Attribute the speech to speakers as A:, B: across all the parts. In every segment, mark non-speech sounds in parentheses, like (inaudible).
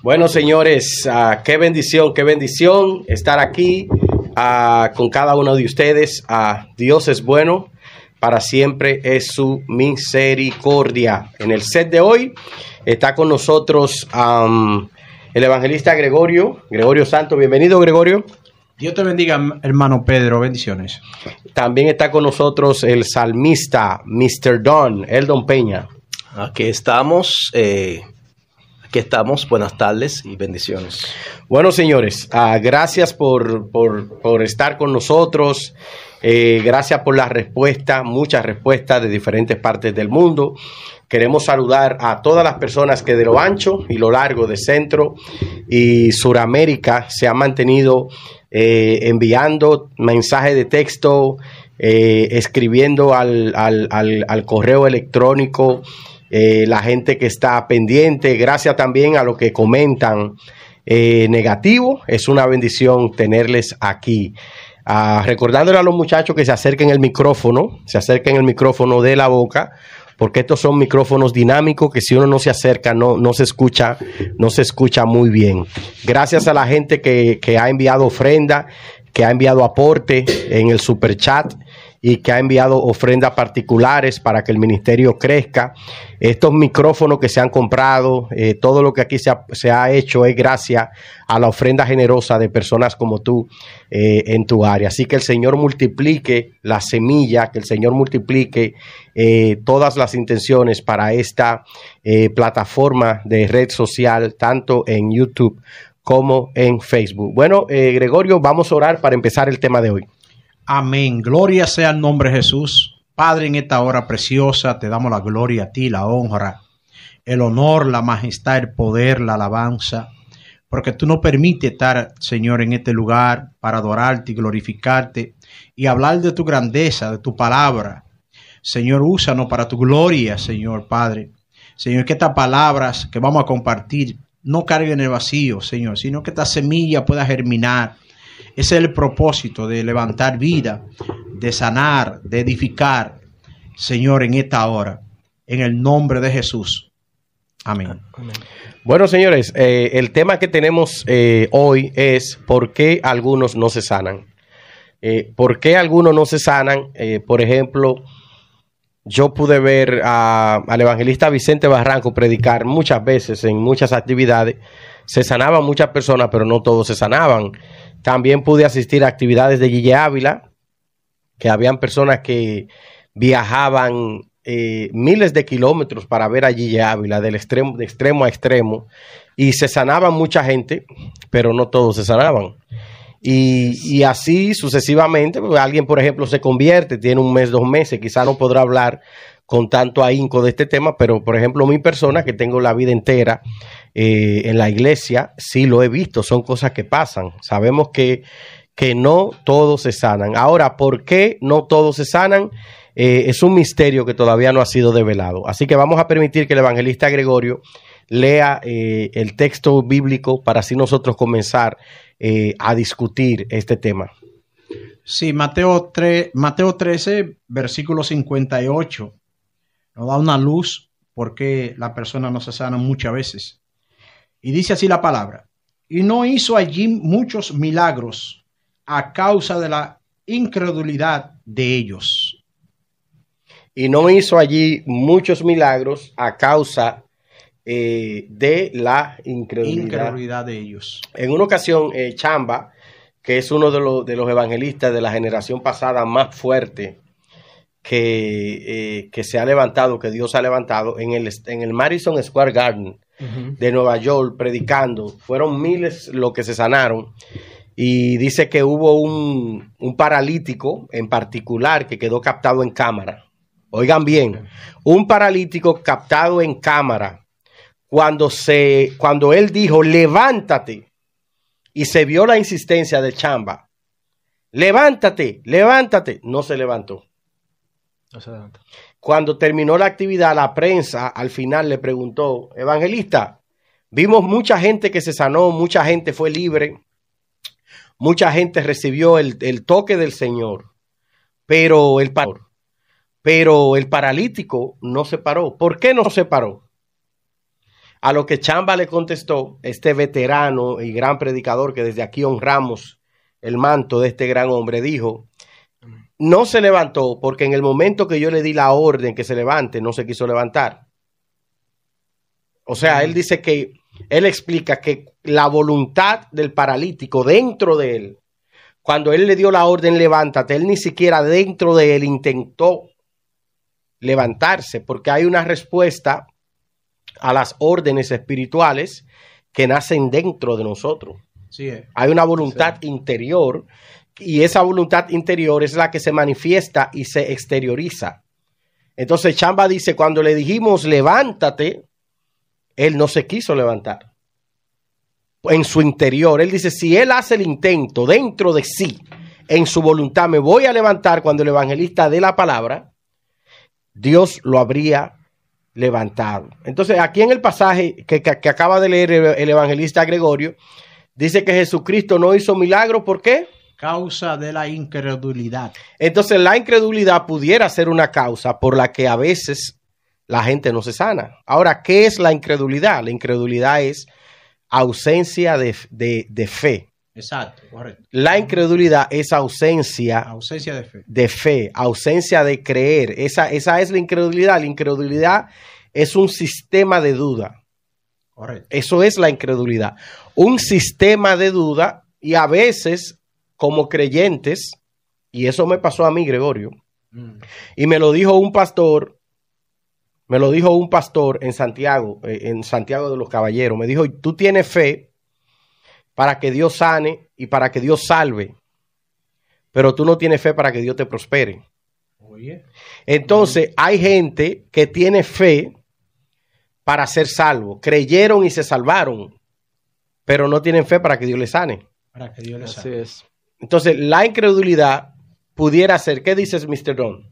A: Bueno, señores, uh, qué bendición, qué bendición estar aquí uh, con cada uno de ustedes. Uh, Dios es bueno, para siempre es su misericordia. En el set de hoy está con nosotros um, el evangelista Gregorio, Gregorio Santo. Bienvenido, Gregorio.
B: Dios te bendiga, hermano Pedro. Bendiciones.
A: También está con nosotros el salmista, Mr. Don, Eldon Peña.
C: Aquí estamos. Eh, aquí estamos. Buenas tardes y bendiciones.
A: Bueno, señores, uh, gracias por, por, estar con nosotros. Eh, gracias por la respuesta, muchas respuestas de diferentes partes del mundo. Queremos saludar a todas las personas que de lo ancho y lo largo de Centro y Suramérica se han mantenido eh, enviando mensajes de texto, eh, escribiendo al, al, al, correo electrónico, eh, la gente que está pendiente, gracias también a lo que comentan eh, negativo, es una bendición tenerles aquí. Uh, recordándole a los muchachos que se acerquen el micrófono, se acerquen el micrófono de la boca, porque estos son micrófonos dinámicos que si uno no se acerca no, no se escucha, no se escucha muy bien. Gracias a la gente que, que ha enviado ofrenda, que ha enviado aporte en el super chat y que ha enviado ofrendas particulares para que el ministerio crezca. Estos micrófonos que se han comprado, eh, todo lo que aquí se ha, se ha, hecho es gracias a la ofrenda generosa de personas como tú eh, en tu área. Así que el Señor multiplique la semilla, que el Señor multiplique eh, todas las intenciones para esta plataforma de red social, tanto en YouTube como en Facebook. Bueno, Gregorio, vamos a orar para empezar el tema de hoy.
B: Amén. Gloria sea el nombre de Jesús. Padre, en esta hora preciosa te damos la gloria a ti, la honra, el honor, la majestad, el poder, la alabanza, porque tú nos permites estar, Señor, en este lugar para adorarte y glorificarte y hablar de tu grandeza, de tu palabra. Señor, úsanos para tu gloria, Señor Padre. Señor, que estas palabras que vamos a compartir no carguen el vacío, Señor, sino que esta semilla pueda germinar ese es el propósito de levantar vida, de sanar, de edificar, Señor, en esta hora, en el nombre de Jesús. Amén. Amén.
A: Bueno, señores, eh, el tema que tenemos eh, hoy es por qué algunos no se sanan. Eh, ¿Por qué algunos no se sanan? Eh, por ejemplo, yo pude ver a, al evangelista Vicente Barranco predicar muchas veces en muchas actividades. Se sanaban muchas personas, pero no todos se sanaban. También pude asistir a actividades de Guille Ávila, que habían personas que viajaban eh, miles de kilómetros para ver a Guille Ávila, del extremo, de extremo a extremo, y se sanaban mucha gente, pero no todos se sanaban. Y, y así sucesivamente, pues alguien, por ejemplo, se convierte, tiene un mes, dos meses, quizá no podrá hablar con tanto ahínco de este tema, pero por ejemplo mi persona, que tengo la vida entera eh, en la iglesia, sí lo he visto, son cosas que pasan. Sabemos que, que no todos se sanan. Ahora, ¿por qué no todos se sanan? Eh, es un misterio que todavía no ha sido develado. Así que vamos a permitir que el evangelista Gregorio lea eh, el texto bíblico para así nosotros comenzar a discutir este tema.
B: Sí, Mateo, 3, Mateo 13, versículo 58, nos da una luz porque la persona no se sana muchas veces. Y dice así la palabra, y no hizo allí muchos milagros a causa de la incredulidad de ellos.
A: Y no hizo allí muchos milagros a causa eh, de la incredulidad.
B: incredulidad. de ellos.
A: En una ocasión, eh, Chamba, que es uno de, lo, de, los evangelistas de la generación pasada más fuerte que, eh, que, se ha levantado, que Dios ha levantado, en el, en el Madison Square Garden uh -huh. de Nueva York, predicando. Fueron miles los que se sanaron. Y dice que hubo un, un paralítico en particular que quedó captado en cámara. Oigan bien, un paralítico captado en cámara cuando se cuando él dijo levántate y se vio la insistencia de Chamba levántate levántate no se levantó
C: no se levantó
A: cuando terminó la actividad la prensa al final le preguntó evangelista vimos mucha gente que se sanó mucha gente fue libre mucha gente recibió el, toque del Señor pero el pero el paralítico no se paró ¿por qué no se paró? A lo que Chamba le contestó, este veterano y gran predicador que desde aquí honramos el manto de este gran hombre, dijo, no se levantó porque en el momento que yo le di la orden que se levante, no se quiso levantar. O sea, él dice que, él explica que la voluntad del paralítico dentro de él, cuando él le dio la orden, levántate, él ni siquiera dentro de él intentó levantarse, porque hay una respuesta a las órdenes espirituales que nacen dentro de nosotros.
B: Sí, eh.
A: Hay una voluntad interior y esa voluntad interior es la que se manifiesta y se exterioriza. Entonces Chamba dice, cuando le dijimos levántate, él no se quiso levantar. En su interior, él dice, si él hace el intento dentro de sí, en su voluntad, me voy a levantar cuando el evangelista dé la palabra, Dios lo habría levantado. Entonces, aquí en el pasaje que, que- acaba de leer el, el evangelista Gregorio, dice que Jesucristo no hizo milagro, ¿por qué?
B: Causa de la incredulidad.
A: Entonces, la incredulidad pudiera ser una causa por la que a veces la gente no se sana. Ahora, ¿qué es la incredulidad? La incredulidad es ausencia de, de- de fe.
B: Exacto, correcto.
A: La incredulidad es ausencia
B: Ausencia de fe.
A: de fe, ausencia de creer. Esa, esa es la incredulidad. La incredulidad es un sistema de duda.
B: Correcto.
A: Eso es la incredulidad. Un sistema de duda y a veces como creyentes, y eso me pasó a mí, Gregorio,
B: Mm.
A: y me lo dijo un pastor, me lo dijo un pastor en Santiago, eh, en Santiago de los Caballeros, me dijo, tú tienes fe para que Dios sane y para que Dios salve, pero tú no tienes fe para que Dios te prospere.
B: Oye.
A: Entonces, hay gente que tiene fe para ser salvo. Creyeron y se salvaron, pero no tienen fe para que Dios les sane.
B: Para que Dios le
C: Así
B: salve.
C: es.
A: Entonces, la incredulidad pudiera ser, ¿qué dices, Mr. Don?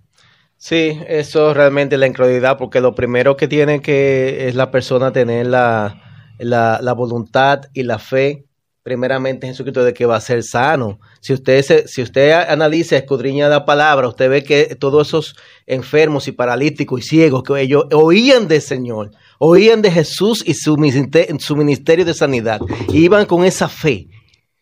C: Sí, eso es realmente la incredulidad, porque lo primero que tiene que es la persona tener la, la, la voluntad y la fe, primeramente en Jesucristo, de que va a ser sano. Si usted, se, si usted analiza, escudriña la palabra, usted ve que todos esos enfermos y paralíticos y ciegos, que ellos oían del Señor, oían de Jesús y su ministerio de sanidad, iban con esa fe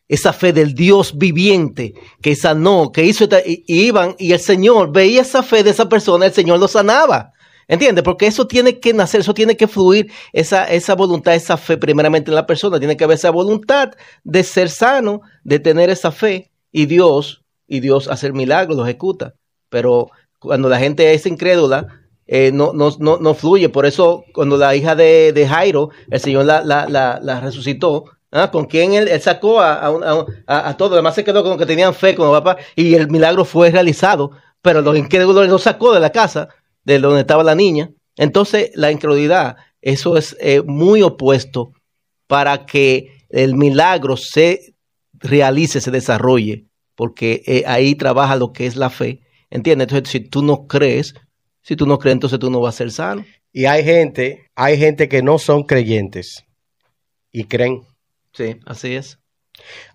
C: esa fe del Dios viviente que sanó, que hizo, y, y iban, y el Señor veía esa fe de esa persona, el Señor lo sanaba. ¿Entiendes? Porque eso tiene que nacer, eso tiene que fluir, esa, esa voluntad, esa fe primeramente en la persona, tiene que haber esa voluntad de ser sano, de tener esa fe, y Dios, y Dios hacer milagros, lo ejecuta. Pero cuando la gente es incrédula, eh, no, no, no, no fluye. Por eso, cuando la hija de, de Jairo, el Señor la, la, la resucitó, ¿ah? con quien él, sacó a, a, a, a- además se quedó con los que tenían fe, con el papá, y el milagro fue realizado, pero los incrédulos lo sacó de la casa, de donde estaba la niña. Entonces, la incredulidad, eso es eh, muy opuesto para que el milagro se realice, se desarrolle, porque eh, ahí trabaja lo que es la fe. ¿Entiendes? Entonces, si tú no crees, si tú no crees, entonces tú no vas a ser sano.
A: Y hay gente, hay gente que no son creyentes y creen.
C: Sí, así es.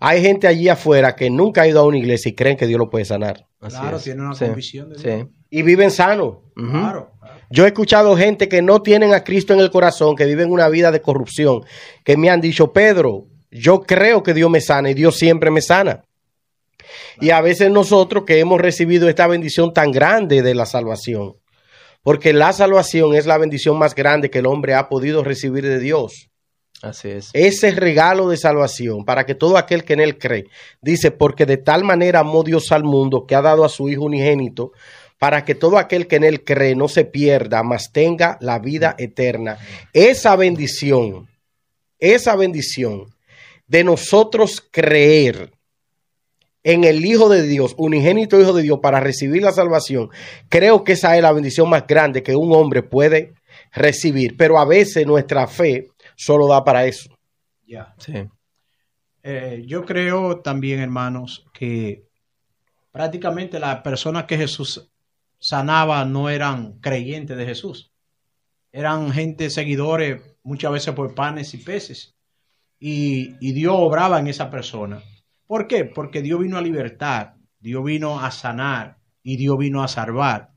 A: Hay gente allí afuera que nunca ha ido a una iglesia y creen que Dios lo puede sanar.
C: Así
B: Claro,
C: es.
B: tiene una
C: Sí,
B: convicción de Dios.
C: Sí.
A: Y viven sanos.
C: Ujú.
B: Claro. claro.
A: Yo he escuchado gente que no tienen a Cristo en el corazón, que viven una vida de corrupción, que me han dicho, Pedro, yo creo que Dios me sana y Dios siempre me sana. Y a veces nosotros que hemos recibido esta bendición tan grande de la salvación, porque la salvación es la bendición más grande que el hombre ha podido recibir de Dios.
C: Así es.
A: Ese regalo de salvación para que todo aquel que en él cree, dice, porque de tal manera amó Dios al mundo que ha dado a su Hijo unigénito, para que todo aquel que en él cree no se pierda, mas tenga la vida eterna. Esa bendición, esa bendición de nosotros creer en el Hijo de Dios, unigénito Hijo de Dios, para recibir la salvación, creo que esa es la bendición más grande que un hombre puede recibir. Pero a veces nuestra fe solo da para eso.
B: Ya.
C: Sí.
B: Eh, yo creo también, hermanos, que prácticamente las personas que Jesús sanaba no eran creyentes de Jesús. Eran gente seguidores muchas veces por panes y peces. Y, y Dios obraba en esa persona. ¿Por qué? Porque Dios vino a libertar, Dios vino a sanar y Dios vino a salvar.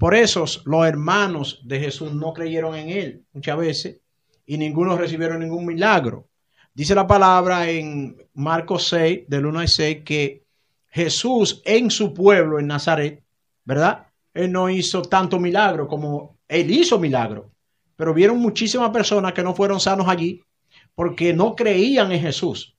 B: Por eso los hermanos de Jesús no creyeron en él muchas veces y ninguno recibieron ningún milagro. Dice la palabra en Marcos 6, del 1 al 6, que Jesús en su pueblo, en Nazaret, ¿verdad? Él no hizo tanto milagro como él hizo milagro. Pero vieron muchísimas personas que no fueron sanos allí porque no creían en Jesús.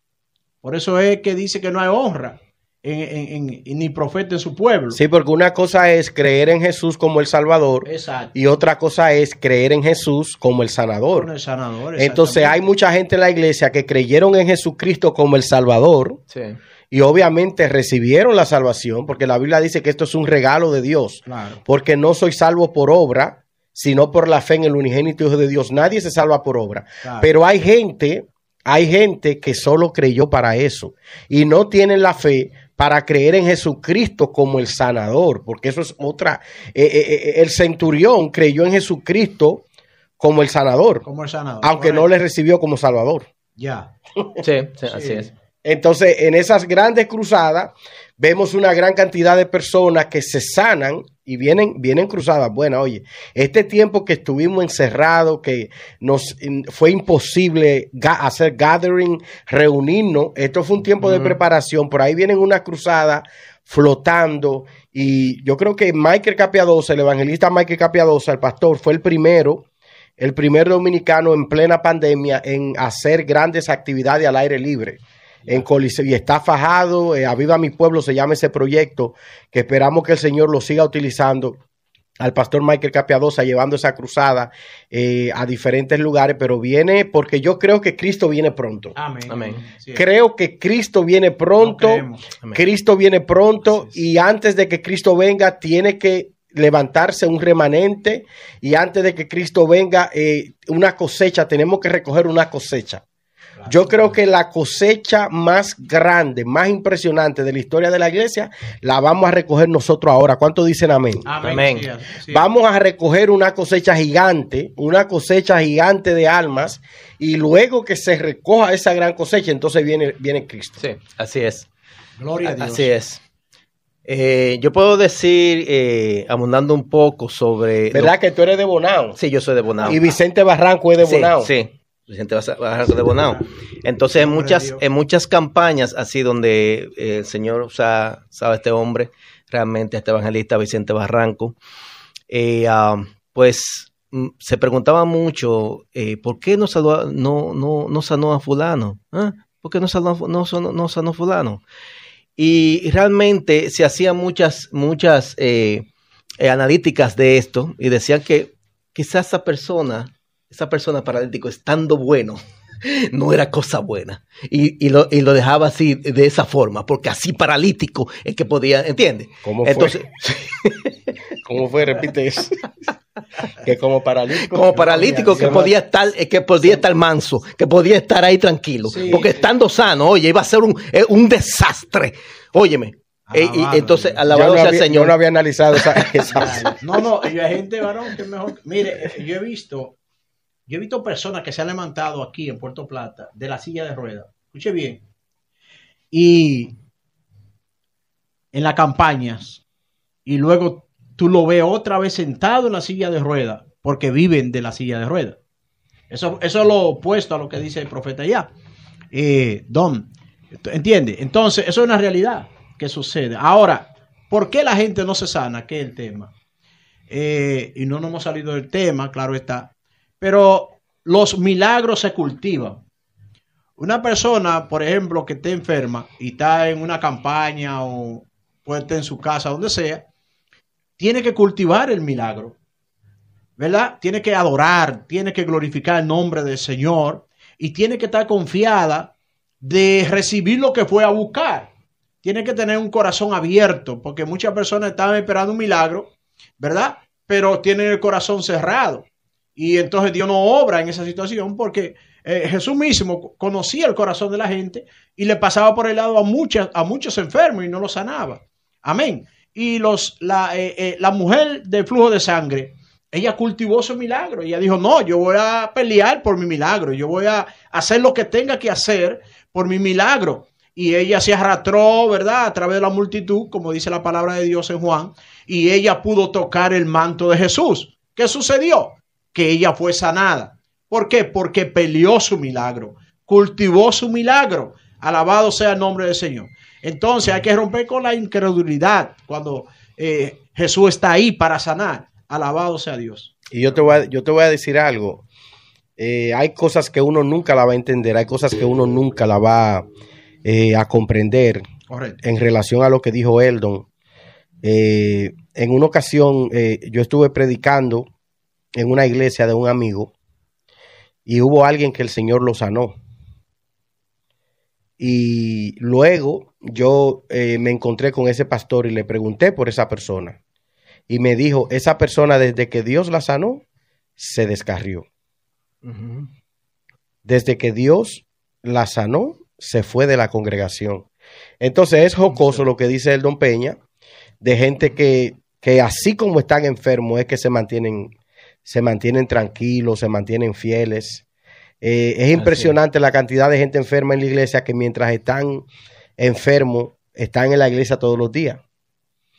B: Por eso es que dice que no hay honra en, ni profeta en su pueblo.
A: Sí, porque una cosa es creer en Jesús como el Salvador y otra cosa es creer en Jesús como el sanador.
B: el sanador
A: Entonces hay mucha gente en la iglesia que creyeron en Jesucristo como el Salvador. Y obviamente recibieron la salvación, porque la Biblia dice que esto es un regalo de Dios. Porque no soy salvo por obra, sino por la fe en el unigénito Hijo de Dios. Nadie se salva por obra. Pero hay gente, hay gente que solo creyó para eso y no tienen la fe para creer en Jesucristo como el sanador, porque eso es otra. Eh, eh, eh, el centurión creyó en Jesucristo como el sanador,
B: como el sanador
A: aunque no le recibió como salvador.
B: Ya.
C: sí, así es.
A: Entonces, en esas grandes cruzadas, vemos una gran cantidad de personas que se sanan y vienen, vienen cruzadas. Bueno, oye, este tiempo que estuvimos encerrados, que nos fue imposible hacer gathering, reunirnos, esto fue un tiempo de preparación. Por ahí vienen unas cruzadas flotando y yo creo que Michael Capiadosa, el evangelista Michael Capiadosa, el pastor, fue el primero el primer dominicano en plena pandemia en hacer grandes actividades al aire libre en Coliseo y está fajado. Eh, a Viva mi pueblo se llama ese proyecto que esperamos que el Señor lo siga utilizando al pastor Michael Capiadosa llevando esa cruzada eh, a diferentes lugares, pero viene porque yo creo que Cristo viene pronto.
B: Amén.
A: Creo que Cristo viene pronto. Cristo viene pronto y antes de que Cristo venga tiene que levantarse un remanente y antes de que Cristo venga eh, una cosecha, tenemos que recoger una cosecha. Yo creo que la cosecha más grande, más impresionante de la historia de la iglesia, la vamos a recoger nosotros ahora. ¿Cuánto dicen amén?
C: Amén.
A: Vamos a recoger una cosecha gigante, una cosecha gigante de almas, y luego que se recoja esa gran cosecha, entonces viene, viene Cristo.
C: Sí, así es.
B: Gloria a Dios.
C: Así es. Eh, yo puedo decir, eh, abundando un poco sobre...
A: ¿Verdad que tú eres de Bonao?
C: Sí, yo soy de Bonao.
A: Y Vicente Barranco es de Bonao.
C: Sí, presidente Barranco de Bonao. Entonces, en muchas, en muchas campañas, así donde eh, el Señor sabe este hombre, realmente este evangelista Vicente Barranco, eh, pues mm, se preguntaba mucho, eh, ¿por qué no, no, no, no sanó a fulano? ¿Ah? ¿Por qué no sanó, no, no sanó a fulano? Y, realmente se hacían muchas, muchas analíticas de esto y decían que quizás esa persona esa persona paralítico estando bueno, (laughs) no era cosa buena. Y, lo, dejaba así, de esa forma, porque así paralítico es que podía, ¿entiendes?
A: ¿Cómo fue? Entonces, (laughs) ¿Cómo fue? Repite eso. (laughs) que como paralítico.
C: Como paralítico que podía estar, eh, que podía estar manso, que podía estar ahí tranquilo. Porque estando sano, oye, iba a ser un, eh, un desastre. Óyeme, eh, y, entonces, alabado
A: sea
C: el Señor.
A: Yo no había analizado esa.
B: no, no, hay gente, varón, que mejor. Mire, yo he visto yo he visto personas que se han levantado aquí en Puerto Plata de la silla de ruedas. Escuche bien. Y en las campañas. Y luego tú lo ves otra vez sentado en la silla de ruedas porque viven de la silla de ruedas. Eso, eso es lo opuesto a lo que dice el profeta ya. Eh, don, ¿entiende? Entonces, eso es una realidad que sucede. Ahora, ¿por qué la gente no se sana? ¿Qué es el tema? Eh, y no nos hemos salido del tema, claro está. Pero los milagros se cultivan. Una persona, por ejemplo, que esté enferma y está en una campaña o puede estar en su casa, donde sea, tiene que cultivar el milagro. ¿Verdad? Tiene que adorar, tiene que glorificar el nombre del Señor y tiene que estar confiada de recibir lo que fue a buscar. Tiene que tener un corazón abierto, porque muchas personas estaban esperando un milagro, ¿verdad? Pero tienen el corazón cerrado. Y entonces Dios no obra en esa situación porque eh, Jesús mismo conocía el corazón de la gente y le pasaba por el lado a, muchas, a muchos enfermos y no los sanaba. Amén. Y los, la, eh, eh, la mujer de flujo de sangre, ella cultivó su milagro. Ella dijo, no, yo voy a pelear por mi milagro, yo voy a hacer lo que tenga que hacer por mi milagro. Y ella se arrastró, ¿verdad? A través de la multitud, como dice la palabra de Dios en Juan, y ella pudo tocar el manto de Jesús. ¿Qué sucedió? Que ella fue sanada. ¿Por qué? Porque peleó su milagro, cultivó su milagro. Alabado sea el nombre del Señor. Entonces hay que romper con la incredulidad cuando eh, Jesús está ahí para sanar. Alabado sea Dios.
A: Y yo te voy a, yo te voy a decir algo. Eh, hay cosas que uno nunca la va a entender, hay cosas que uno nunca la va eh, a comprender
B: Correcto.
A: en relación a lo que dijo Eldon. Eh, en una ocasión yo estuve predicando en una iglesia de un amigo y hubo alguien que el Señor lo sanó. Y luego yo eh, me encontré con ese pastor y le pregunté por esa persona. Y me dijo, esa persona desde que Dios la sanó, se descarrió. Desde que Dios la sanó, se fue de la congregación. Entonces es jocoso lo que dice el don Peña, de gente que, que así como están enfermos, es que se mantienen, se mantienen tranquilos, se mantienen fieles. Eh, es impresionante la cantidad de gente enferma en la iglesia que mientras están enfermos, están en la iglesia todos los días.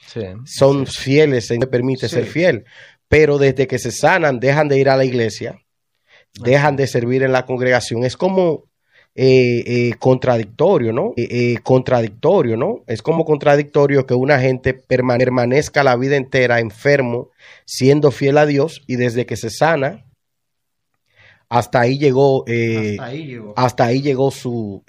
C: Sí.
A: Son fieles, se les permite
B: Sí.
A: ser fiel. Pero desde que se sanan, dejan de ir a la iglesia, dejan de servir en la congregación. Es como eh, eh, contradictorio, ¿no? Eh, eh, contradictorio, ¿no? Es como contradictorio que una gente permane- permanezca la vida entera enfermo, siendo fiel a Dios, y desde que se sana, hasta ahí llegó, eh,
B: Hasta ahí llegó.
A: hasta ahí llegó su,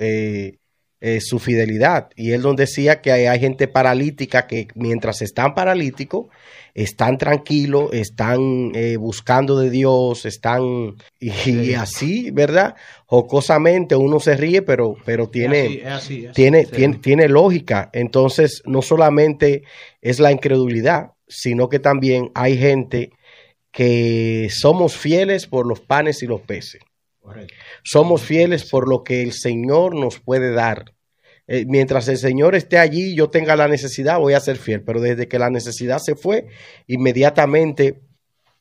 A: eh, su fidelidad. Y él donde decía que hay, hay gente paralítica que mientras están paralíticos, están tranquilos, están eh, buscando de Dios, están y, y así, ¿verdad? Jocosamente uno se ríe, pero, pero tiene,
B: Es así, es así, es así.
A: tiene,
C: Sí.
A: tiene, tiene lógica. Entonces, no solamente es la incredulidad, sino que también hay gente que somos fieles por los panes y los peces. Somos fieles por lo que el Señor nos puede dar. Eh, mientras el Señor esté allí, yo tenga la necesidad, voy a ser fiel. Pero desde que la necesidad se fue, inmediatamente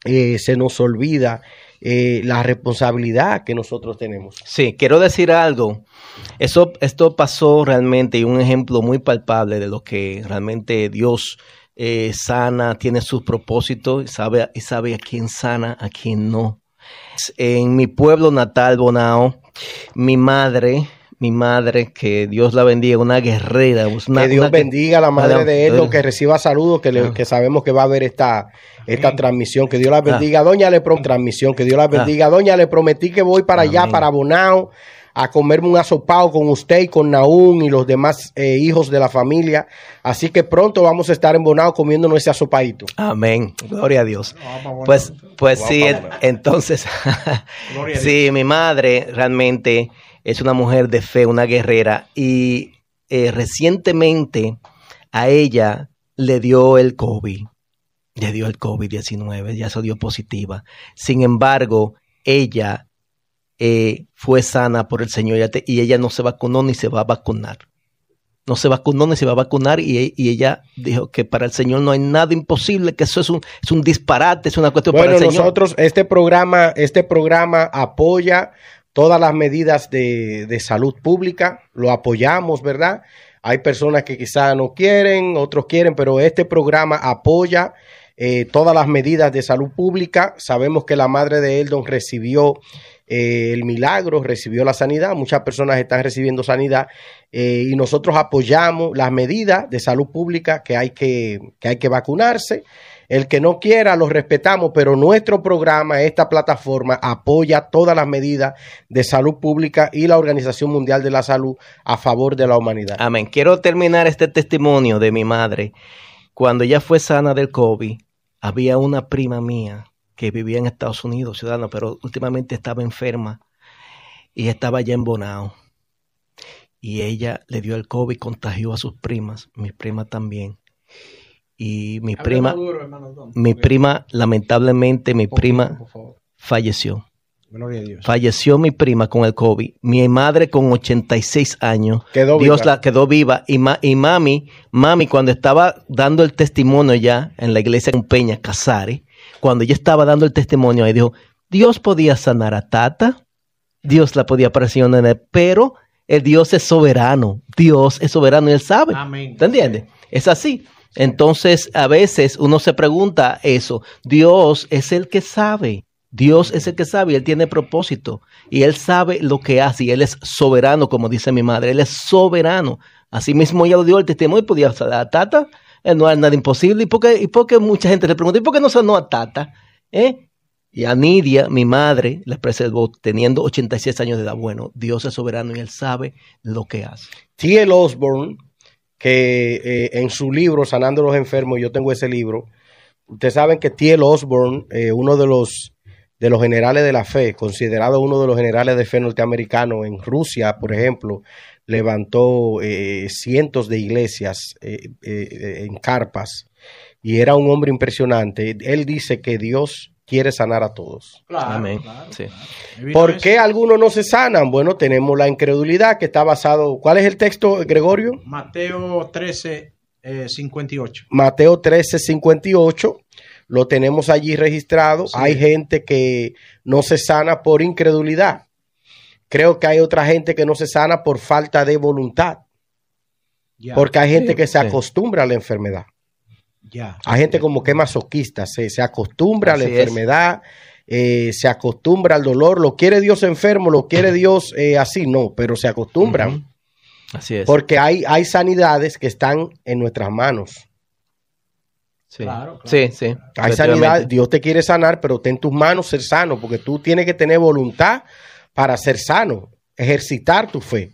A: eh, se nos olvida eh, la responsabilidad que nosotros tenemos.
C: Sí, quiero decir algo. Eso, esto pasó realmente y un ejemplo muy palpable de lo que realmente Dios sana, tiene sus propósitos y sabe, y sabe a quién sana, a quién no. En mi pueblo natal, Bonao, mi madre, mi madre, que Dios la bendiga, una guerrera. Una,
A: que Dios
C: una-
A: bendiga a la madre de Eldon, que reciba saludos, que, le-
C: Ah.
A: que sabemos que va a ver esta, esta transmisión. Que Dios la bendiga. Doña le prometí transmisión, que Dios la bendiga. Doña le prometí que voy para allá, para Bonao, a comerme un asopado con usted y con Naún y los demás eh, hijos de la familia. Así que pronto vamos a estar en Bonao comiéndonos ese asopadito.
C: Amén. Gloria a Dios.
B: Vamos a poner-
C: Pues, pues sí, entonces,
B: Gloria (laughs) a
C: sí, mi madre realmente es una mujer de fe, una guerrera, y eh, recientemente a ella le dio el COVID, le dio el COVID-19, ya se dio positiva. Sin embargo, ella eh, fue sana por el Señor y ella no se vacunó ni se va a vacunar. No se vacunó ni se va a vacunar y, y ella dijo que para el Señor no hay nada imposible, que eso es un, es un disparate, es una cuestión
A: Bueno,
C: para el Señor.
A: nosotros, este programa, este programa apoya todas las medidas de, de salud pública, lo apoyamos, ¿verdad? Hay personas que quizás no quieren, otros quieren, pero este programa apoya eh, todas las medidas de salud pública. Sabemos que la madre de Eldon recibió eh, el milagro, recibió la sanidad, muchas personas están recibiendo sanidad eh, y nosotros apoyamos las medidas de salud pública que hay que, que hay que vacunarse. El que no quiera lo respetamos, pero nuestro programa, esta plataforma, apoya todas las medidas de salud pública y la Organización Mundial de la Salud a favor de la humanidad.
C: Amén. Quiero terminar este testimonio de mi madre. Cuando ella fue sana del COVID, había una prima mía que vivía en Estados Unidos, ciudadana, pero últimamente estaba enferma y estaba allá en Bonao. Y ella le dio el COVID, contagió a sus primas, mis primas también. Y mi prima,
B: duro,
C: mi prima, lamentablemente, mi prima
B: por favor.
C: falleció.
B: Gloria a Dios.
C: Falleció mi prima con el COVID. Mi madre con 86 años.
A: Quedó
C: Dios
A: viva.
C: la quedó viva. Y, ma- y mami, mami, cuando estaba dando el testimonio ya en la iglesia con Peña Casares, cuando ella estaba dando el testimonio, ahí dijo, Dios podía sanar a Tata, Dios la podía presionar, pero el Dios es soberano. Dios es soberano y él sabe.
B: Amén.
C: ¿Te entiendes? Es así. Entonces, a veces uno se pregunta eso. Dios es el que sabe. Dios es el que sabe, Él tiene propósito y Él sabe lo que hace y Él es soberano, como dice mi madre, Él es soberano. Así mismo ella lo dio el testimonio y podía a Tata, eh, no es nada imposible. ¿Y por, qué, ¿Y por qué mucha gente le pregunta, ¿y por qué no sonó a Tata? ¿Eh? Y a Nidia, mi madre, la preservó teniendo 86 años de edad. Bueno, Dios es soberano y Él sabe lo que hace.
A: T.L. Osborne, que eh, en su libro Sanando a los Enfermos, yo tengo ese libro, ustedes saben que T.L. Osborne, eh, uno de los, de los generales de la fe, considerado uno de los generales de fe norteamericanos en Rusia, por ejemplo, levantó eh, cientos de iglesias en carpas y era un hombre impresionante. Él dice que Dios quiere sanar a todos.
C: Amén.
A: ¿Por qué algunos no se sanan? Bueno, tenemos la incredulidad que está basado. ¿Cuál es el texto, Gregorio?
B: Mateo 13, 58.
A: Eh, Mateo 13, 58. Lo tenemos allí registrado. Hay gente que no se sana por incredulidad. Creo que hay otra gente que no se sana por falta de voluntad. Porque hay gente que se acostumbra a la enfermedad. Hay gente como que masoquista, se, se acostumbra a la enfermedad, eh, se acostumbra al dolor, lo quiere Dios enfermo, lo quiere Dios eh, así, no, pero se acostumbran.
C: Así es.
A: Porque hay, hay sanidades que están en nuestras manos.
C: Sí, claro, sí, sí.
A: Hay sanidad, Dios te quiere sanar, pero ten en tus manos ser sano, porque tú tienes que tener voluntad para ser sano, ejercitar tu fe.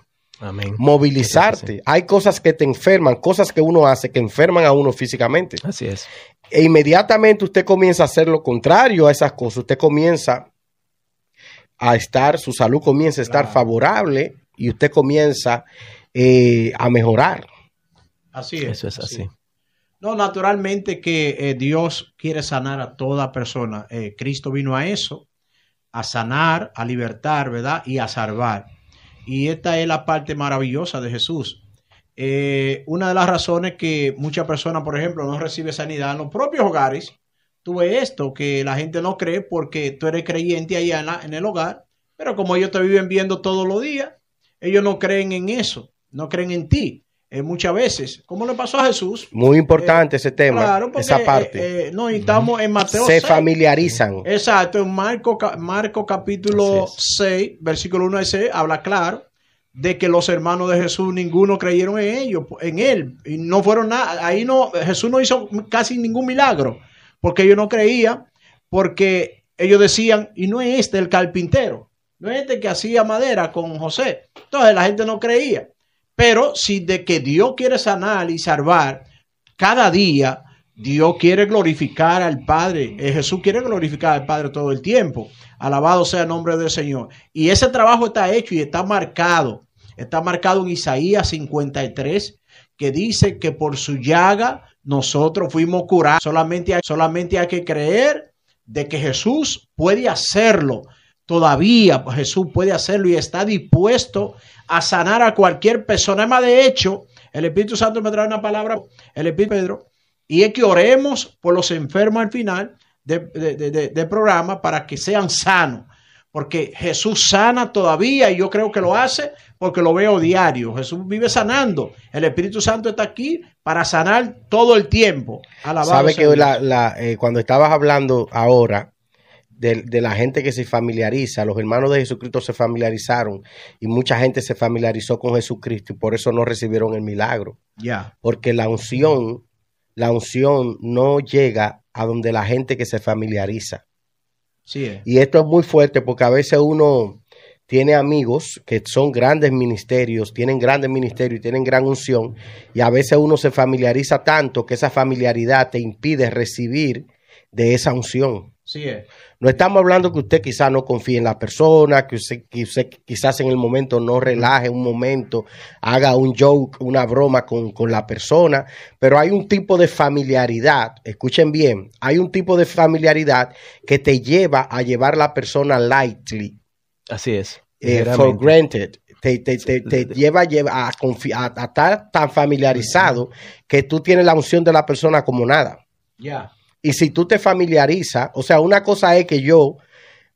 A: Movilizarte. Hay cosas que te enferman, cosas que uno hace que enferman a uno físicamente.
C: Así es.
A: E inmediatamente usted comienza a hacer lo contrario a esas cosas. Usted comienza a estar, su salud comienza a estar favorable y usted comienza eh, a mejorar.
B: Así es.
C: Eso es así.
B: No, naturalmente que eh, Dios quiere sanar a toda persona. Eh, Cristo vino a eso, a sanar, a libertar, ¿verdad? Y a salvar. Y esta es la parte maravillosa de Jesús. Eh, una de las razones que muchas personas, por ejemplo, no reciben sanidad en los propios hogares, tú esto, que la gente no cree porque tú eres creyente allá en, el hogar, pero como ellos te viven viendo todos los días, ellos no creen en eso, no creen en ti. Eh, muchas veces, como le pasó a Jesús.
A: Muy importante ese tema, esa parte.
B: Eh, no, y estamos en Mateo
A: Se familiarizan.
B: Exacto, en Marco, Marco capítulo 6, versículo 1 a 6, habla claro de que los hermanos de Jesús ninguno creyeron en ellos, en él, y no fueron nada, ahí no, Jesús no hizo casi ningún milagro, porque ellos no creían, porque ellos decían, y no es este el carpintero, no es este que hacía madera con José, entonces la gente no creía. Pero si de que Dios quiere sanar y salvar, cada día Dios quiere glorificar al Padre. Eh, Jesús quiere glorificar al Padre todo el tiempo. Alabado sea el nombre del Señor. Y ese trabajo está hecho y está marcado. Está marcado en Isaías 53, que dice que por su llaga nosotros fuimos curados. Solamente solamente hay que creer de que Jesús puede hacerlo. Todavía Jesús puede hacerlo y está dispuesto a sanar a cualquier persona. Más de hecho, el Espíritu Santo me trae una palabra, el Espíritu Pedro, y es que oremos por los enfermos al final del de, programa para que sean sanos. Porque Jesús sana todavía y yo creo que lo hace porque lo veo diario. Jesús vive sanando. El Espíritu Santo está aquí para sanar todo el tiempo.
A: Sabe que la, eh, cuando estabas hablando ahora, de, la gente que se familiariza, los hermanos de Jesucristo se familiarizaron y mucha gente se familiarizó con Jesucristo y por eso no recibieron el milagro.
B: Ya.
A: Porque la unción, la unción no llega a donde la gente que se familiariza.
B: Sí,
A: Y esto es muy fuerte porque a veces uno tiene amigos que son grandes ministerios, tienen grandes ministerios y tienen gran unción, y a veces uno se familiariza tanto que esa familiaridad te impide recibir de esa unción.
B: Sí
A: No estamos hablando que usted quizás no confíe en la persona, que usted, quizás en el momento no relaje un momento, haga un joke, una broma con, con, la persona, pero hay un tipo de familiaridad, escuchen bien, hay un tipo de familiaridad que te lleva a llevar a la persona lightly.
C: Así es.
A: Eh, for granted. Te, te, te, lleva, lleva a, a, estar tan familiarizado que tú tienes la unción de la persona como nada.
B: Ya.
A: Y si tú te familiarizas, o sea, una cosa es que yo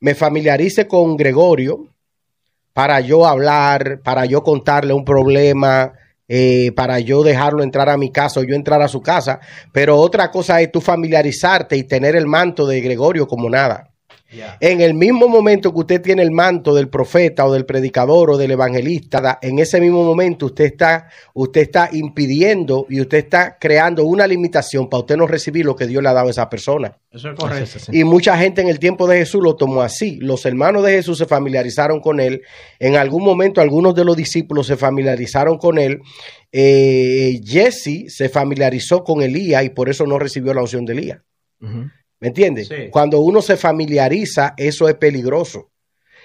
A: me familiarice con Gregorio para yo hablar, para yo contarle un problema, eh, para yo dejarlo entrar a mi casa o yo entrar a su casa, pero otra cosa es tú familiarizarte y tener el manto de Gregorio como nada.
B: Yeah.
A: En el mismo momento que usted tiene el manto del profeta o del predicador o del evangelista, en ese mismo momento usted está, usted está impidiendo y usted está creando una limitación para usted no recibir lo que Dios le ha dado a esa persona.
B: Eso es correcto.
A: Y mucha gente en el tiempo de Jesús lo tomó así. Los hermanos de Jesús se familiarizaron con él. En algún momento algunos de los discípulos se familiarizaron con él. Eh, Jesse se familiarizó con Elías y por eso no recibió la unción de Elías. ¿Me entiendes?
B: Sí.
A: Cuando uno se familiariza, eso es peligroso.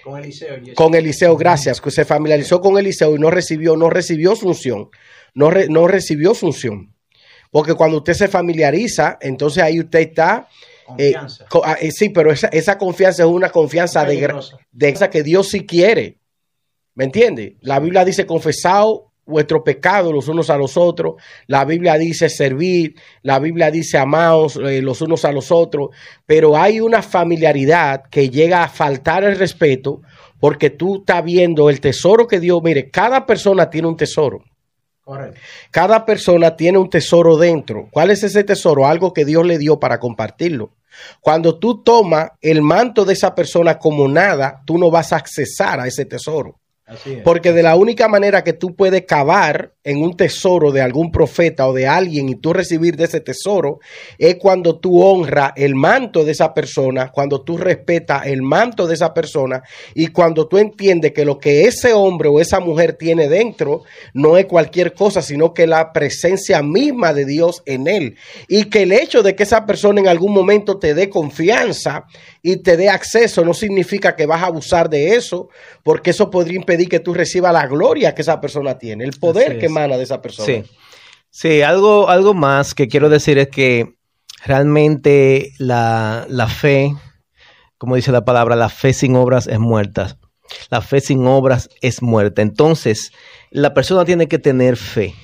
B: Con Eliseo.
A: Con Eliseo, gracias, que se familiarizó con Eliseo y no recibió, no recibió su unción. No, re- no recibió su unción. Porque cuando usted se familiariza, entonces ahí usted está eh,
B: Confianza.
A: co- ah, eh, sí, pero esa, esa confianza es una confianza de, de esa que Dios sí quiere. ¿Me entiende? La Biblia dice confesado vuestro pecado los unos a los otros. La Biblia dice servir. La Biblia dice amaos eh, los unos a los otros. Pero hay una familiaridad que llega a faltar el respeto porque tú estás viendo el tesoro que Dios, mire, cada persona tiene un tesoro.
B: Correcto.
A: Cada persona tiene un tesoro dentro. ¿Cuál es ese tesoro? Algo que Dios le dio para compartirlo. Cuando tú tomas el manto de esa persona como nada, tú no vas a accesar a ese tesoro. Porque de la única manera que tú puedes cavar en un tesoro de algún profeta o de alguien y tú recibir de ese tesoro es cuando tú honras el manto de esa persona, cuando tú respetas el manto de esa persona y cuando tú entiendes que lo que ese hombre o esa mujer tiene dentro no es cualquier cosa, sino que la presencia misma de Dios en él. Y que el hecho de que esa persona en algún momento te dé confianza y te dé acceso no significa que vas a abusar de eso, porque eso podría impedir que tú recibas la gloria que esa persona tiene, el poder que emana de esa persona.
C: Sí. Sí, algo, algo más que quiero decir es que realmente la, la fe, como dice la palabra, la fe sin obras es muerta. La fe sin obras es muerta. Entonces, la persona tiene que tener fe.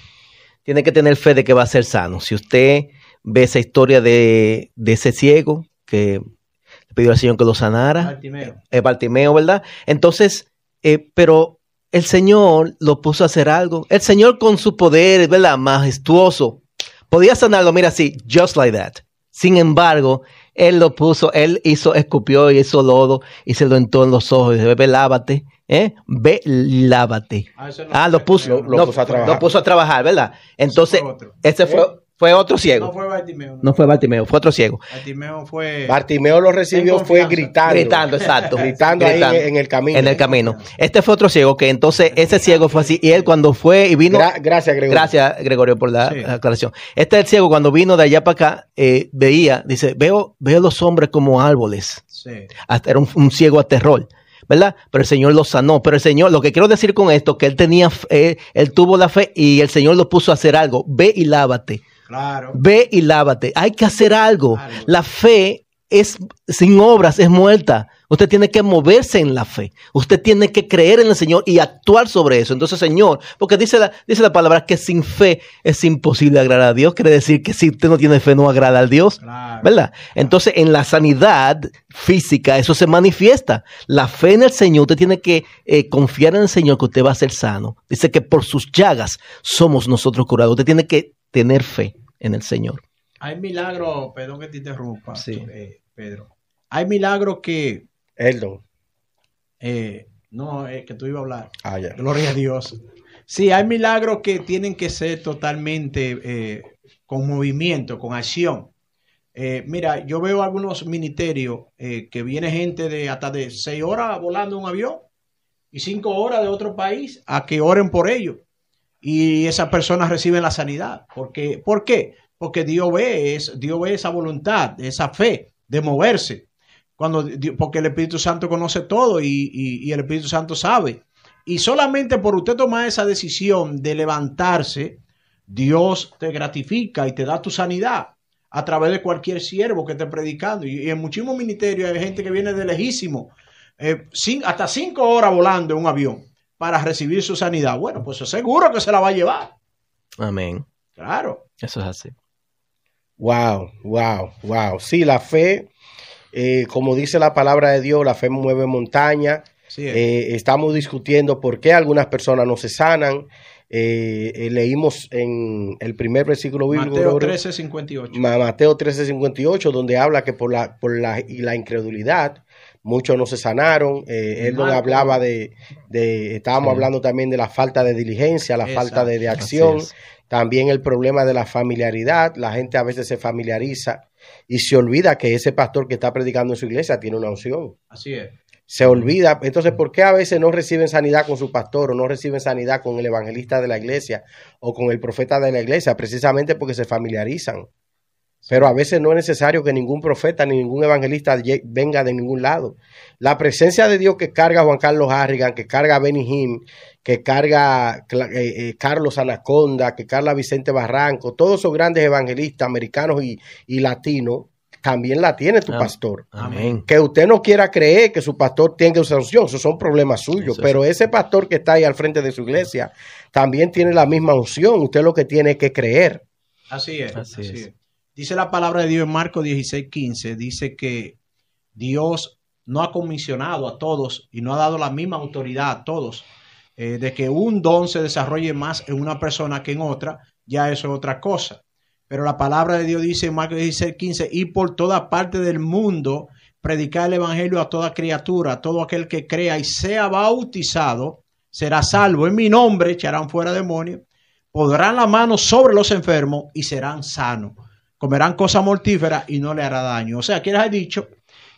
C: Tiene que tener fe de que va a ser sano. Si usted ve esa historia de, de ese ciego que le pidió al Señor que lo sanara,
B: Bartimeo.
C: eh, Bartimeo, ¿verdad? Entonces, eh, pero el Señor lo puso a hacer algo. El Señor con su poder, ¿verdad? Majestuoso. Podía sanarlo, mira así, just like that. Sin embargo, Él lo puso, Él hizo, escupió y hizo lodo y se lo entró en los ojos y dice, ve, lávate, ¿eh? Ve, lávate.
B: Ah, no
C: Ah, lo puso,
A: Lo- lo
C: no,
A: puso a trabajar.
C: lo puso a trabajar, ¿verdad? Entonces,
B: fue
C: ese fue, fue otro ciego.
B: No fue Bartimeo. no.
C: No fue Bartimeo, fue otro ciego.
B: Bartimeo fue.
A: Bartimeo lo recibió fue gritando.
C: Gritando, exacto. (laughs)
A: Gritando ahí en- en el camino.
C: En el camino. Este fue otro ciego que entonces ese ciego fue así y él cuando fue y vino.
A: Gra- gracias, Gregorio.
C: Gracias, Gregorio, por la
B: Sí.
C: aclaración. Este es el ciego cuando vino de allá para acá, eh, veía, dice, veo, veo los hombres como árboles.
B: Sí.
C: Hasta era un, un ciego a terror. ¿Verdad? Pero el Señor lo sanó. Pero el Señor, lo que quiero decir con esto, que él tenía, f- eh, él tuvo la fe y el Señor lo puso a hacer algo. Ve y lávate.
B: Claro.
C: Ve y lávate. Hay que hacer algo. La fe es sin obras, es muerta. Usted tiene que moverse en la fe. Usted tiene que creer en el Señor y actuar sobre eso. Entonces, Señor, porque dice la, dice la palabra que sin fe es imposible agradar a Dios. Quiere decir que si usted no tiene fe, no agrada al Dios.
B: Claro.
C: ¿Verdad? Entonces, en la sanidad física, eso se manifiesta. La fe en el Señor, usted tiene que eh, confiar en el Señor que usted va a ser sano. Dice que por sus llagas somos nosotros curados. Usted tiene que tener fe en el Señor.
B: Hay milagros, perdón que te interrumpa,
C: Sí.
B: eh, Pedro. Hay milagros que.
A: Eldon.
B: eh, no, es que tú ibas a hablar.
A: Ah, ya.
B: Gloria a Dios. Sí, hay milagros que tienen que ser totalmente eh, con movimiento, con acción. Eh, mira, yo veo algunos ministerios eh, que viene gente de hasta de seis horas volando un avión y cinco horas de otro país a que oren por ellos. Y esas personas reciben la sanidad. Porque, ¿Por qué? Porque Dios ve, es, Dios ve esa voluntad, esa fe de moverse. Cuando, porque el Espíritu Santo conoce todo y, y- el Espíritu Santo sabe. Y solamente por usted tomar esa decisión de levantarse, Dios te gratifica y te da tu sanidad a través de cualquier siervo que esté predicando. Y, en muchísimos ministerios hay gente que viene de lejísimo, eh, hasta cinco horas volando en un avión para recibir su sanidad. Bueno, pues seguro que se la va a llevar.
C: Amén.
B: Claro.
C: Eso es así.
A: Wow, wow, wow. Sí, la fe, eh, como dice la palabra de Dios, la fe mueve montaña.
B: Sí, es.
A: Eh, estamos discutiendo por qué algunas personas no se sanan. Eh, eh, leímos en el primer versículo bíblico,
B: Mateo
A: Gregorio,
B: 13, 58.
A: Ma- Mateo 13:58, donde habla que por la, por la, y la incredulidad muchos no se sanaron. Eh, él nos hablaba de, de estábamos hablando también de la falta de diligencia, la falta de, de acción, también el problema de la familiaridad. La gente a veces se familiariza y se olvida que ese pastor que está predicando en su iglesia tiene una unción.
B: Así es.
A: Se olvida. Entonces, ¿por qué a veces no reciben sanidad con su pastor o no reciben sanidad con el evangelista de la iglesia o con el profeta de la iglesia? Precisamente porque se familiarizan. Pero a veces no es necesario que ningún profeta ni ningún evangelista venga de ningún lado. La presencia de Dios que carga Juan Carlos Harrigan, que carga Benny Hinn, que carga eh, eh, Carlos Anaconda, que carga Vicente Barranco, todos esos grandes evangelistas americanos y, y latinos, también la tiene tu pastor.
C: Amén.
A: Que usted no quiera creer que su pastor tenga esa unción, esos son problemas suyos, pero ese pastor que está ahí al frente de su iglesia también tiene la misma unción, usted lo que tiene que creer.
B: Así es, así, es. Dice la palabra de Dios en Marcos 16, 15, dice que Dios no ha comisionado a todos y no ha dado la misma autoridad a todos, eh, de que un don se desarrolle más en una persona que en otra, ya eso es otra cosa. Pero la palabra de Dios dice en Marcos 16, 15, y por toda parte del mundo predicar el evangelio a toda criatura, a todo aquel que crea y sea bautizado, será salvo. En mi nombre echarán fuera demonios, podrán la mano sobre los enfermos y serán sanos. Comerán cosas mortíferas y no le hará daño. O sea, les he dicho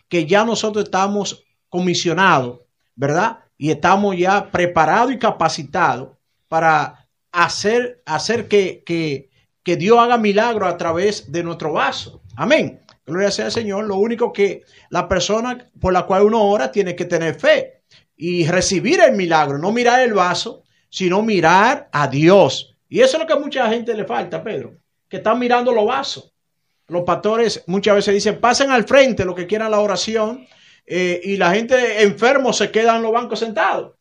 B: que ya nosotros estamos comisionados, ¿verdad? Y estamos ya preparados y capacitados para hacer, hacer que, que que Dios haga milagro a través de nuestro vaso. Amén. Gloria sea al Señor. Lo único que la persona por la cual uno ora tiene que tener fe y recibir el milagro, no mirar el vaso, sino mirar a Dios. Y eso es lo que a mucha gente le falta, Pedro, que están mirando los vasos. Los pastores muchas veces dicen, pasen al frente lo que quieran la oración, eh, y la gente enfermo se queda en los bancos sentados,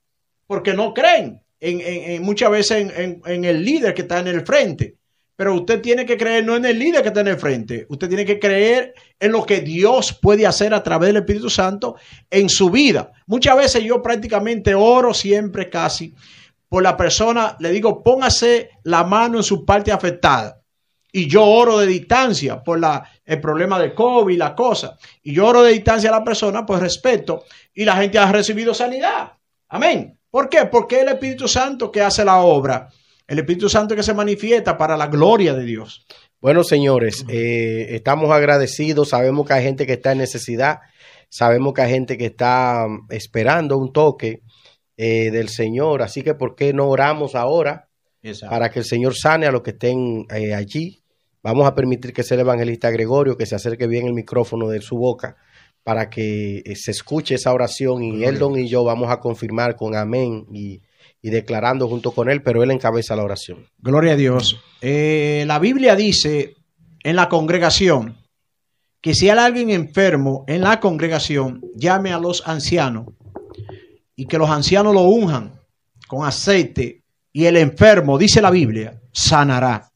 B: porque no creen en, muchas veces en el líder que está en el frente. Pero usted tiene que creer no en el líder que está en el frente, usted tiene que creer en lo que Dios puede hacer a través del Espíritu Santo en su vida. Muchas veces yo prácticamente oro siempre casi por la persona, le digo, póngase la mano en su parte afectada. Y yo oro de distancia por la, el problema de COVID, la cosa. Y yo oro de distancia a la persona por respeto y la gente ha recibido sanidad. Amén. ¿Por qué? Porque el Espíritu Santo que hace la obra el Espíritu Santo que se manifiesta para la gloria de Dios.
A: Bueno, señores, eh, estamos agradecidos, sabemos que hay gente que está en necesidad, sabemos que hay gente que está um, esperando un toque eh, del Señor, así que ¿por qué no oramos ahora para que el Señor sane a los que estén eh, allí? Vamos a permitir que sea el evangelista Gregorio que se acerque bien el micrófono de su boca para que se escuche esa oración y Eldon y yo vamos a confirmar con amén y y declarando junto con él, pero él encabeza la oración.
B: Gloria a Dios. Eh, la Biblia dice en la congregación que si hay alguien enfermo en la congregación, llame a los ancianos y que los ancianos lo unjan con aceite y el enfermo, dice la Biblia, sanará.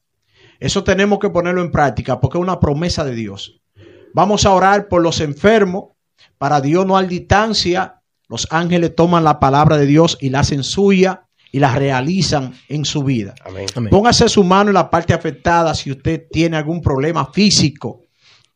B: Eso tenemos que ponerlo en práctica porque es una promesa de Dios. Vamos a orar por los enfermos para Dios no al distancia los ángeles toman la palabra de Dios y la hacen suya y la realizan en su vida. Póngase su mano en la parte afectada si usted tiene algún problema físico,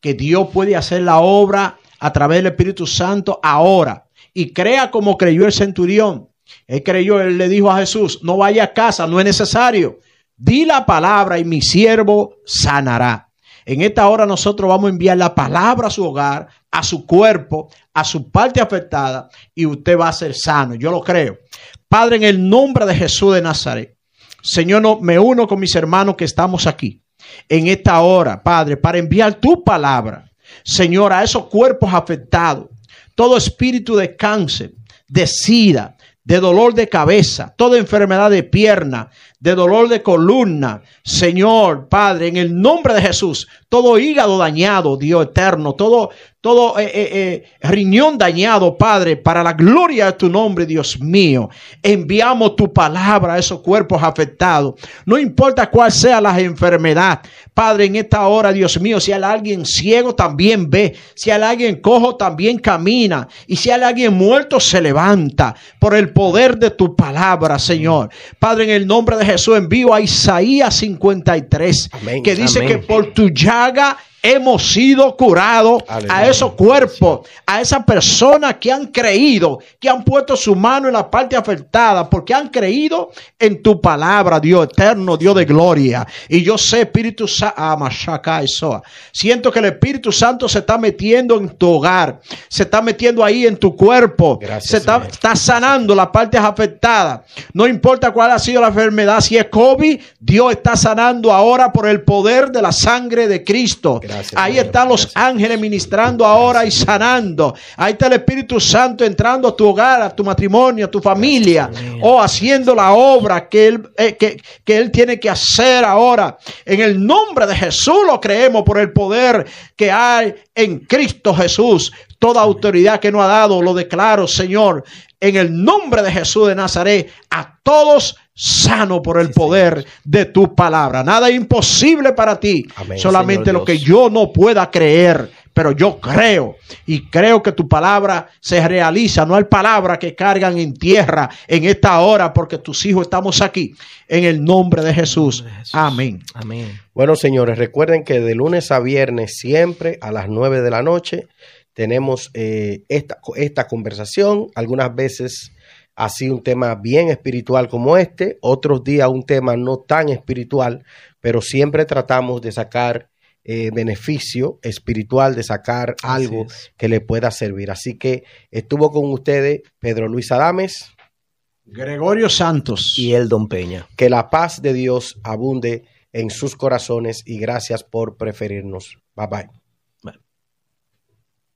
B: que Dios puede hacer la obra a través del Espíritu Santo ahora. Y crea como creyó el centurión. Él creyó, él le dijo a Jesús, no vaya a casa, no es necesario. Di la palabra y mi siervo sanará. En esta hora nosotros vamos a enviar la palabra a su hogar, a su cuerpo, a su parte afectada y usted va a ser sano. Yo lo creo. Padre, en el nombre de Jesús de Nazaret, Señor, me uno con mis hermanos que estamos aquí en esta hora, Padre, para enviar tu palabra, Señor, a esos cuerpos afectados, todo espíritu de cáncer, de sida, de dolor de cabeza, toda enfermedad de pierna, de dolor de columna. Señor, Padre, en el nombre de Jesús, todo hígado dañado, Dios eterno, todo, todo eh, eh, eh, riñón dañado, Padre, para la gloria de tu nombre, Dios mío. Enviamos tu palabra a esos cuerpos afectados. No importa cuál sea la enfermedad. Padre, en esta hora, Dios mío, si hay alguien ciego, también ve. Si hay alguien cojo, también camina. Y si hay alguien muerto, se levanta por el poder de tu palabra, Señor. Padre, en el nombre de Jesús envío a Isaías 53, que dice que por tu llaga hemos sido curados a esos cuerpos, a esas personas que han creído, que han puesto su mano en la parte afectada, porque han creído en tu palabra, Dios eterno, Dios de gloria. Y yo sé, Espíritu Santo, ah, siento que el Espíritu Santo se está metiendo en tu hogar, se está metiendo ahí en tu cuerpo, se está, está sanando las partes afectadas. No importa cuál ha sido la enfermedad, si es COVID, Dios está sanando ahora por el poder de la sangre de Cristo. Ahí están los ángeles ministrando ahora y sanando. Ahí está el Espíritu Santo entrando a tu hogar, a tu matrimonio, a tu familia, o haciendo la obra que él, eh, que, que él tiene que hacer ahora. En el nombre de Jesús lo creemos por el poder que hay en Cristo Jesús. Toda autoridad que nos ha dado, lo declaro, Señor, en el nombre de Jesús de Nazaret, a todos sano por el poder de tu palabra. Nada es imposible para ti. Solamente lo que yo no pueda creer, pero yo creo y creo que tu palabra se realiza. No hay palabras que cargan en tierra en esta hora porque tus hijos estamos aquí en el nombre de Jesús. Amén.
A: Amén. Bueno, señores, recuerden que de lunes a viernes siempre a las nueve de la noche tenemos eh, esta, esta conversación. Algunas veces así un tema bien espiritual como este, otros días un tema no tan espiritual, pero siempre tratamos de sacar eh, beneficio espiritual, de sacar algo que le pueda servir. Así que estuvo con ustedes Pedro Luis Adames,
B: Gregorio Santos
C: y el Don Peña.
A: Que la paz de Dios abunde en sus corazones y gracias por preferirnos. Bye bye.